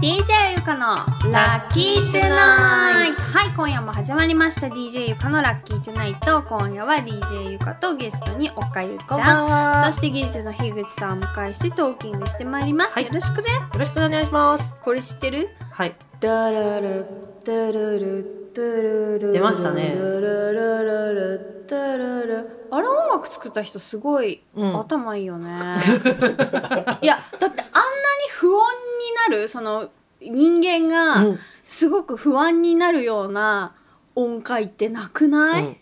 DJ ゆかのラッキートゥナイト。はい今夜も始まりました。DJ ゆかのラッキートゥナイト。今夜は DJ ゆかとゲストにおかゆちゃん。そして技術の樋口さんをお迎えしてトーキングしてまいります、はい。よろしくね。よろしくお願いします。これ知ってる？はい。ダラルダラルダラル出ましたねあれ音楽作った人すごいうん頭いいよね、いやだってあんなに不穏になるその人間がうん。すごく不安になるような音階ってなくない、うん。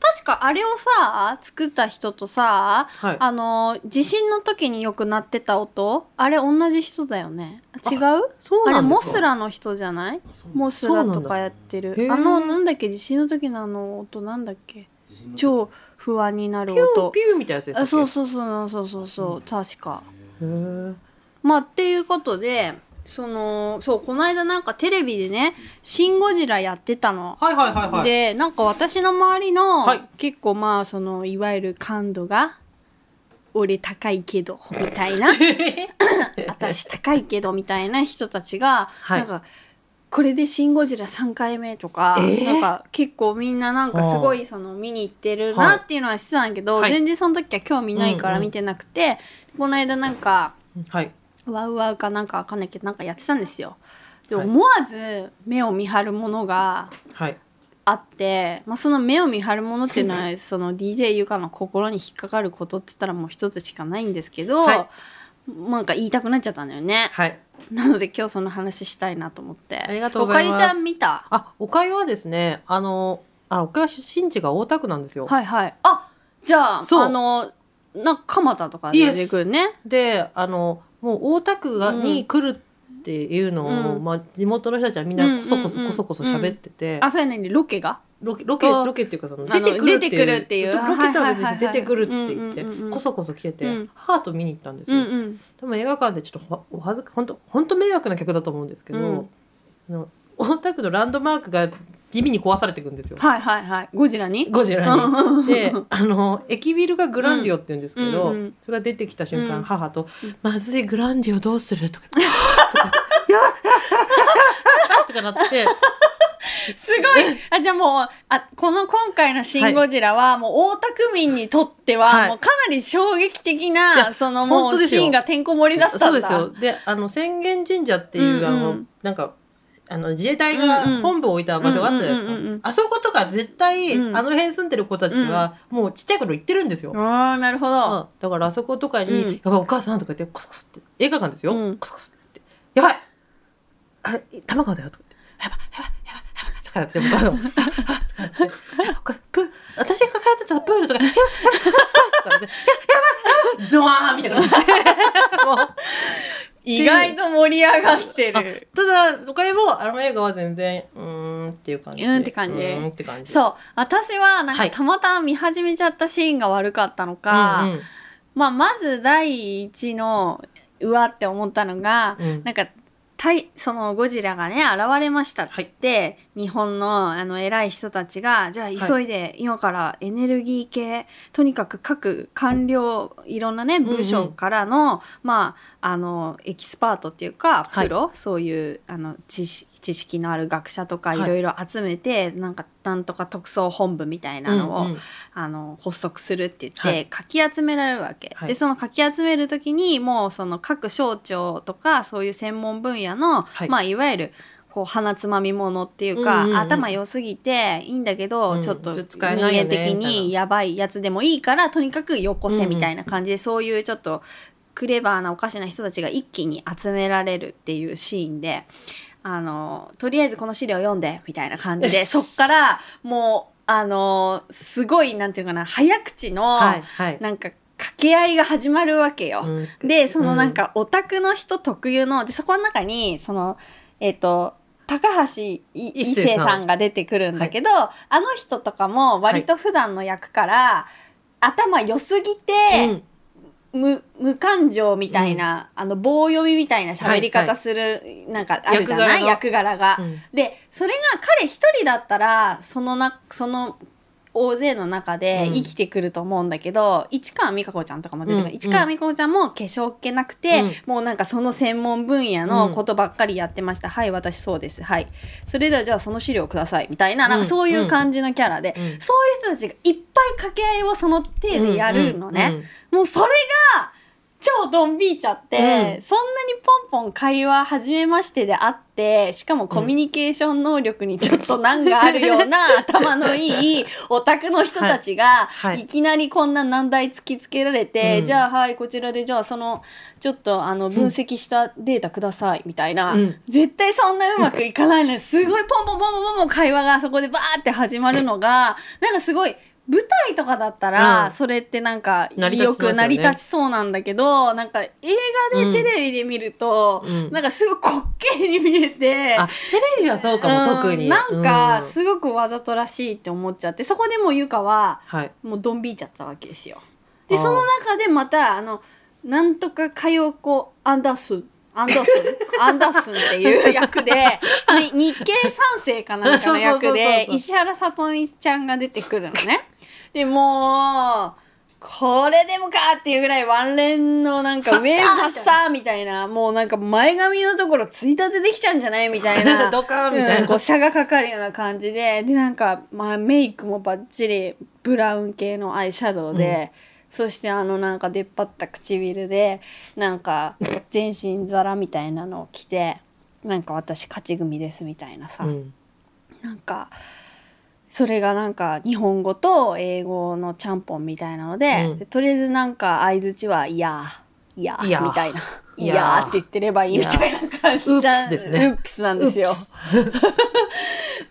確かあれをさ作った人とさはい。あの地震の時によく鳴ってた音あれ同じ人だよね？違う？そうあれ。モスラの人じゃない？モスラとかやってる。あのなんだっけ？地震の時のあの音なんだっけ？超不安になる音。ピューみたいなやつですあそうう。そうそうそうそう。そう確か。へーまあっていうことでそのそうこの間なんかテレビでね「シン・ゴジラ」やってたの。はいはいはいはい。でなんか私の周りの、はい。結構まあそのいわゆる感度が「俺高いけど」みたいな「私高いけど」みたいな人たちが、はい。なんかこれで「シン・ゴジラ」3回目とか、えー？なんか結構みんななんかすごいその見に行ってるはないっていうのはしてたんだけど、はい。全然その時は興味ないから見てなくて、この間なんかはい。ワウワウかなんかわかんないけどなんかやってたんですよ。ではい思わず目を見張るものがはい。あって、まあ、その目を見張るものっていうのはその DJ ゆかの心に引っかかることって言ったらもう一つしかないんですけど、はなんか言いたくなっちゃったんだよね。はい。なので今日その話したいなと思って。ありがとうございますおかゆちゃん見た？あ、おかゆはですね、あの、あ、おかゆ出身地が大田区なんですよ。はいはい。あじゃあそうあのなんか蒲田とかで出てくるね。で、あの、もう大田区が、うん。に来るっていうのを、うん。まあ地元の人たちはみんなこそこそこそこそ喋ってて、あそうやねんロケが？ロケロケあロケっていうかその出てくるっていうっていう。ロケとは別に出てくるって言ってこそこそ来てて、うん。ハート見に行ったんですよ。でも映画館でちょっとほお恥ずか本当本当迷惑な客だと思うんですけど、うん。あの大田区のランドマークが地味に壊されていくんですよ。はいはいはい。ゴジラに？ゴジラうんに。であの駅ビルがグランディオって言うんですけど、うんうんそれが出てきた瞬間、うん母とうん「まずいグランディオどうする?」とか「と かとかなってすごいあじゃあもうあこの今回の「シン・ゴジラは」もう大田区民にとっては、はいもうかなり衝撃的いなやそのもうシーンがてんこ盛りだったんだそうですよ。で、あの宣言神社っていう、あのなんか。あの自衛隊が本部を置いた場所があったじゃないですか。あそことか絶対、うん。あの辺住んでる子たちは、もうちっちゃい頃行ってるんですよ。ああなるほど、うん。だからあそことかに、うん。やばいお母さんとか言って、コソコソって、映画館ですよ。うん。コソコソって。やばい。あれ、玉川だよとか言って。やばい、やばい、やばい、やばい、とかやって、僕 私が通ってたプールとか、やばい、やばい、とか言って、ややばい、ゾワーンみたいな。もう意外と盛り上がってる。ただ、おかげも、あの映画は全然、うーんっていう感じ。うんって感じ。うーんって感じ。そう。私はなんはい。かたまたま見始めちゃったシーンが悪かったのか、うんうん。まあ、まず第一のうわって思ったのが、うん。なんか対そのゴジラがね現れましたっつって、日本のあの偉い人たちがじゃあ急いで今からエネルギー系とにかく各官僚いろんなねんうん。部署からの、まああのエキスパートっていうかはい。プロ、そういうあの知識知識のある学者とかはい。いろいろ集めて、なんかなんとか特捜本部みたいなのを、うんうんあの発足するって言って、はい。かき集められるわけ、はい。でそのかき集める時にもうその各省庁とかそういう専門分野の、はいい。まあ、いわゆるこう鼻つまみものっていうか、うんうんうん。頭良すぎていいんだけど、うん。ちょっと人間的にやばいやつでもいいからとにかくよこせうんうんみたいな感じで、そういうちょっとクレバーなおかしな人たちが一気に集められるっていうシーンであのとりあえずこの資料読んでみたいな感じでそっからもうあのすごいなんていうかな早口の、はい、はい。なんか掛け合いが始まるわけよ。うん。でそのなんかオタクの人特有のでそこの中にそのえっ、と高橋い一生さんが出てくるんだけど、あの人とかも割と普段の役から、頭良すぎて、うん。無無感情みたいな、あの棒読みみたいな喋り方する、なんかあるじゃない？役役柄が。うん。でそれが彼一人だったらそのなその大勢の中でうん。生きてくると思うんだけど、市川美香子ちゃんとかも出てくる、うん。市川美香子ちゃんも化粧っ気なくて、うん。もうなんかその専門分野のことばっかりやってました、はい私そうです。はい。それではじゃあその資料ください。みたいななんかそういう感じのキャラで、うん。そういう人たちがいっぱい掛け合いをその手でやるのね、うん。うん。もうそれが超ドン引いちゃって、うん。そんなにポンポン会話初めましてであってしかもコミュニケーション能力にちょっと難があるような 頭のいいオタクの人たちが、はい。はいい、きなりこんな難題突きつけられて、うん。じゃあはいこちらでじゃあそのちょっとあの分析したデータくださいみたいな、うん。絶対そんなうまくいかないのにすごいポンポンポンポンポンポン会話がそこでバーって始まるのがなんかすごい舞台とかだったら、うん。それってなんか成り立ちますよね。よく成り立ちそうなんだけどなんか映画でテレビで見ると、うん。なんかすごい滑稽に見えて。あテレビはそうかも、うん特に。なんかうん。すごくわざとらしいって思っちゃってそこでもうゆかははい。もうドン引いちゃったわけですよ。であー。その中でまたあのなんとかかよこアンダースンアンダースン？アンダース ンっていう役で に日系三世かなんかの役そうそうそうでそう。石原さとみちゃんが出てくるのね。でもうこれでもかっていうぐらいワンレンのなんかウェーブファッサーみたいなもうなんか前髪のところついたてできちゃうんじゃないみたいな ドカーンみたいな。うんこう車がかかるような感じででなんか、まあ、メイクもバッチリブラウン系のアイシャドウで、そしてあのなんか出っ張った唇でなんか全身皿みたいなのを着てなんか私勝ち組ですみたいなさ、うん。なんかそれがなんか日本語と英語のちゃんぽんみたいなので,うん。で、とりあえずなんか相づちは「いやーいや。みたいな「いいや。ーやー」って言ってればいいみたいな感じウップスですね。ウップスなんですよ。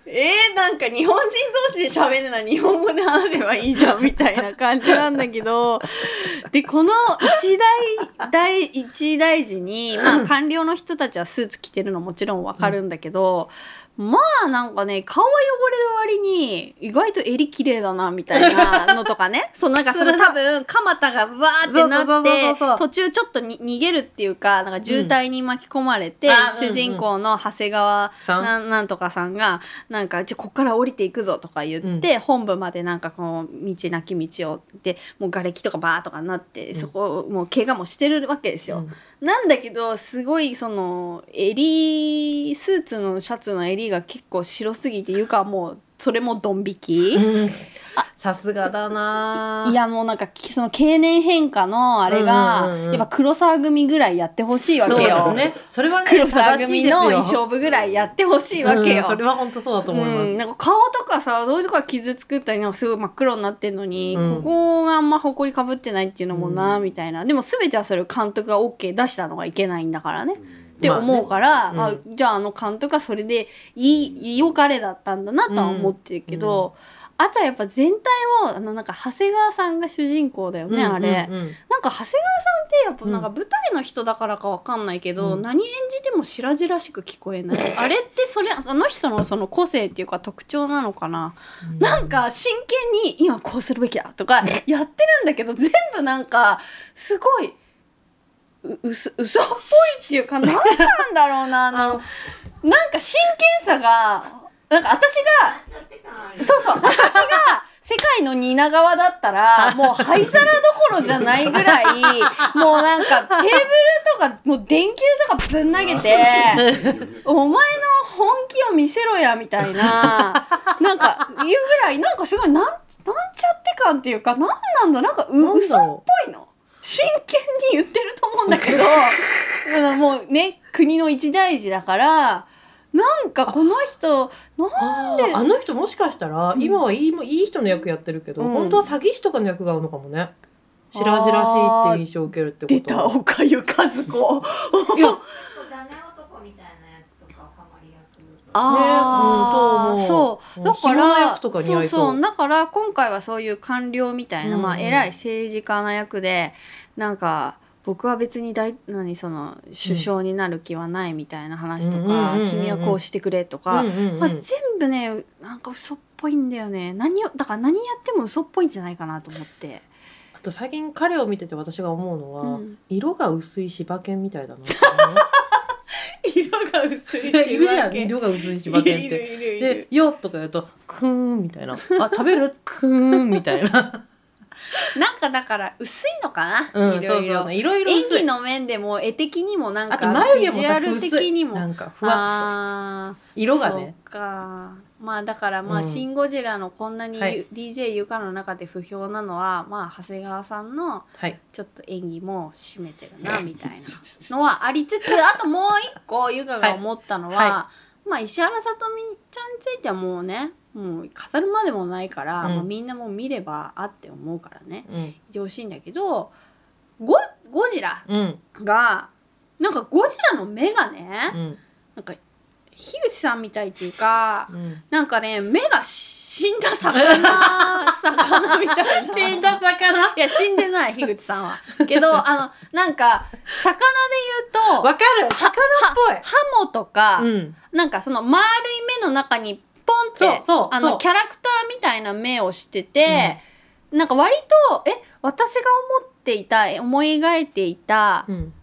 えー、なんか日本人同士で喋るのは日本語で話せばいいじゃんみたいな感じなんだけど。でこの一大大一大事に、まあ、官僚の人たちはスーツ着てるのもちろんわかるんだけど、まあなんかね顔は汚れる割に意外と襟綺麗だなみたいなのとかね。そうなんかそれ多分蒲田がわーってなって途中ちょっとに逃げるっていうかなんか渋滞に巻き込まれて、あ主人公の長谷川なん？なんとかさんがなんかじゃあこっから降りていくぞとか言って、本部までなんかこう道なき道をでもう瓦礫とかバーとかなって、そこもう怪我もしてるわけですよ。なんだけどすごいその襟スーツのシャツの襟が結構白すぎていうかもうそれもドン引き？うんさすがだないやもうなんかきその経年変化のあれが、うんうんうんうんやっぱ黒沢組ぐらいやってほしいわそうでけよ。すねそれはね黒沢組の衣装部ぐらいやってほしいわけよ。うんそれは本当そうだと思います、うん、なんか顔とかさどういうとこが傷つくったりなんかすごい真っ黒になってんのに、うんここがあんまほこりかぶってないっていうのもな、うんみたいなでも全てはそれを監督が OK 出したのがいけないんだからね。ってまあね思うから、うん。あじゃああの監督はそれでいい良かれだったんだなとは思ってるけど、あとはやっぱ全体をあのなんか長谷川さんが主人公だよね、あれ。うんうん。うんなんか長谷川さんってやっぱなんか舞台の人だからかわかんないけど、うん。何演じても白々しく聞こえない。あれってそれあの人のその個性っていうか特徴なのかな、なんか真剣に今こうするべきだとかやってるんだけど全部なんかすごいう嘘嘘っぽいっていうか何なんだろうな あのなんか真剣さがなんか私がそうそう私が世界の蜷川だったら もう灰皿どころじゃないぐらいもうなんかテーブルとかもう電球とかぶん投げて お前の本気を見せろやみたいななんか言うぐらいなんかすごいなんなんちゃって感っていうかなんなんだなんかう嘘っぽ真剣に言ってると思うんだけどだからもうね国の一大事だからなんかこの人なんであーあの人もしかしたら、今はいいもいい人の役やってるけど、うん。本当は詐欺師とかの役が合うのかもね。白々しいっていう印象を受けるってこと。出た岡ゆ和子。いやダメ男みたいなやつとかハマり役。ああ、ねうんそうだからそう。そうだから今回はそういう官僚みたいな、まあうん。偉い政治家な役でなんか僕は別に大何その首相になる気はないみたいな話とか、うん君はこうしてくれとか、うんうんうん。まあ、全部ねなんか嘘っぽいんだよね。何をだから何やっても嘘っぽいんじゃないかなと思って。あと最近彼を見てて私が思うのは、うん。色が薄い柴犬みたいだな色が薄いいるじゃん。色が薄い柴犬って。でる「よ」とか言うと「くーん」みたいな「あ食べる？くーん」みたいな。なんかだから薄いのかな、うんいろいろ。そうそう。いろい。ろ演技の面でも絵的にもなんかあと眉毛もビジュアル的にも。なんかふわっと。色がね。そうかまあだからまあ「うん。シン・ゴジラ」のこんなにゆ、はい。DJ ゆかの中で不評なのはまあ長谷川さんのはい。ちょっと演技も占めてるなみたいなのはありつつ あともう一個ゆかが思ったのは、はい。はまあ石原さとみちゃんについてはもうねもう飾るまでもないから、うん。まあみんなもう見ればあって思うからね。うん。いてほしいんだけどゴゴジラうん。がなんかゴジラの目がね、うん。なんか樋口さんみたいっていうかうん。なんかね目が死んだ魚魚みたいな。死んだ魚？いや死んでない樋口さんは。けど あのなんか魚で言うとわかる。魚っハモとか、ぽいうん。なんかその丸い目の中にポンってあのキャラクターみたいな目をしてて、なんか割とえ私が思っていた思い描いていたうん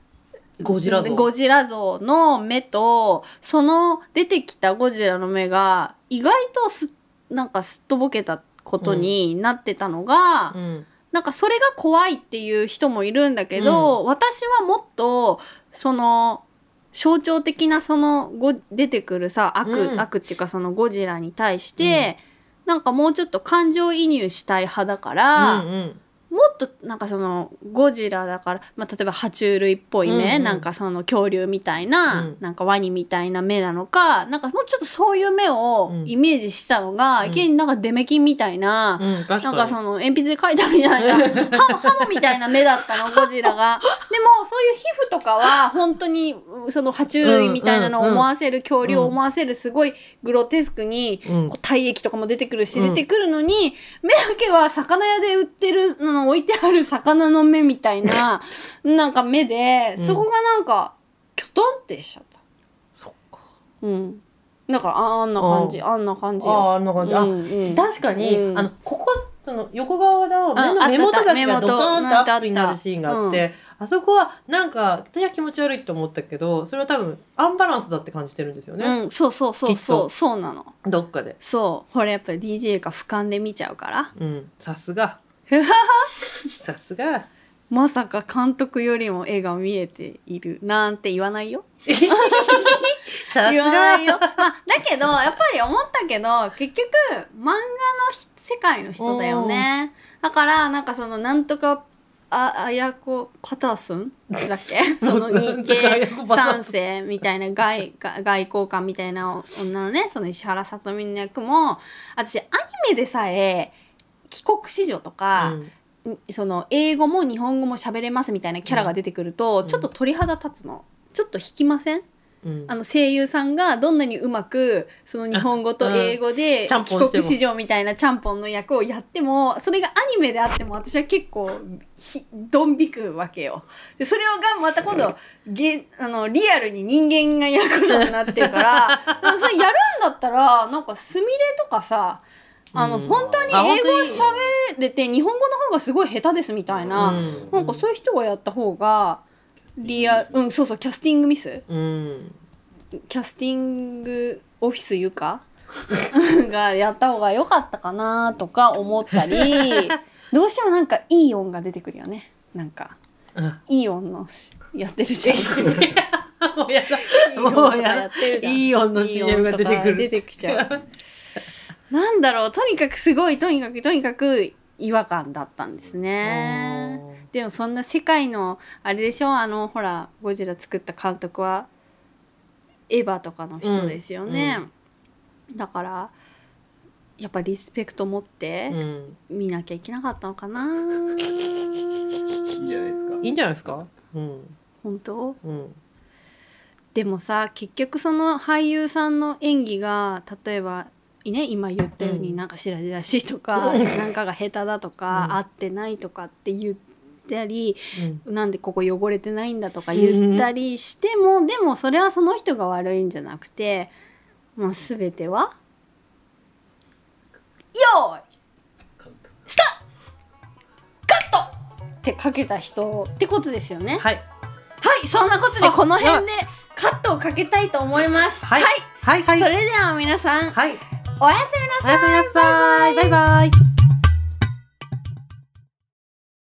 ゴジラ像。ゴジラ像の目とその出てきたゴジラの目が意外とすなんかすっとぼけたことになってたのが、うん。なんかそれが怖いっていう人もいるんだけど、私はもっとその象徴的なそのご出てくるさ悪、うん。悪っていうかそのゴジラに対して、なんかもうちょっと感情移入したい派だから、うんうん。もっとなんかそのゴジラだから、まあ、例えば爬虫類っぽい目、うんうん。なんかその恐竜みたいな、うん。なんかワニみたいな目なのかなんかもうちょっとそういう目をうん。イメージしたのが、うん。いきなりなんかデメキンみたいな、うんなんかその鉛筆で描いたみたいな ハモハモみたいな目だったのゴジラが。でもそういう皮膚とかは本当にその爬虫類みたいなのを思わせる、恐竜を思わせるすごいグロテスクに、うん。こう体液とかも出てくるし、うん出てくるのに目だけは魚屋で売ってるの置いてある魚の目みたいな なんか目で、うん。そこがなんかキョトンってしちゃった。そっか。うん。なんかああんな感じあんな感じよ。あああんな感じ。あうんうん。確かに、うん。あのここその横側の目あの目元だけあったがドカーン目アップになるシーンがあって、あそこはなんか私は気持ち悪いと思ったけどそれは多分アンバランスだって感じてるんですよね、うん、そうそうそうきっと。そうそうなの。どっかで。そう。これやっぱり DJ が俯瞰で見ちゃうから。うんさすが さすが。まさか監督よりも絵が見えているなんて言わないよ。さ言わないよ、まあ、だけどやっぱり思ったけど結局漫画のひ世界の人だよね。だからなんかそのなんとかああやこパターソン？だっけ？その日系三世みたいな外外外交官みたいな女のねその石原さとみの役も私アニメでさえ帰国子女とか、その英語も日本語も喋れますみたいなキャラが出てくると、うん。ちょっと鳥肌立つの。ちょっと引きません？うん。あの声優さんがどんなにうまくその日本語と英語で帰国子女みたいなちゃんぽんの役をやってもそれがアニメであっても私は結構ひドン引くわけよ。でそれがまた今度げあのリアルに人間が役になってるからだからそれやるんだったらなんかすみれとかさあの、うん。本当に英語喋れて日本語の方がすごい下手ですみたいな、うん。なんかそういう人がやった方がリアうん。そうそうキャスティングミス。うん。キャスティングオフィスゆか？がやった方が良かったかなとか思ったり どうしてもなんかいい音が出てくるよね。なんかうん。いい音のやってるじゃん。もうやだ。いい音とかやってるじゃん。いい音の CM が出てくる。出てきちゃうなんだろう。とにかくすごいとにかくとにかく違和感だったんですね。でもそんな世界のあれでしょ？あのほらゴジラ作った監督はエヴァとかの人ですよね、だからやっぱリスペクト持ってうん。見なきゃいけなかったのかな、いいじゃないですか。いいんじゃないですか？うん。本当？うん。でもさ結局その俳優さんの演技が例えばね今言ったようにうんなんか白々しいとか、うん。なんかが下手だとか、うん。合ってないとかって言ったりうん。なんでここ汚れてないんだとか言ったりしても、でもそれはその人が悪いんじゃなくて、まあ、全ては「よーい監督カット!」ってかけた人ってことですよね。はい。はいそんなことであこの辺でカットをかけたいと思います。はい。はいはい。それでは皆さんはいおやすみなさい。おやすみなさい。バイバイ。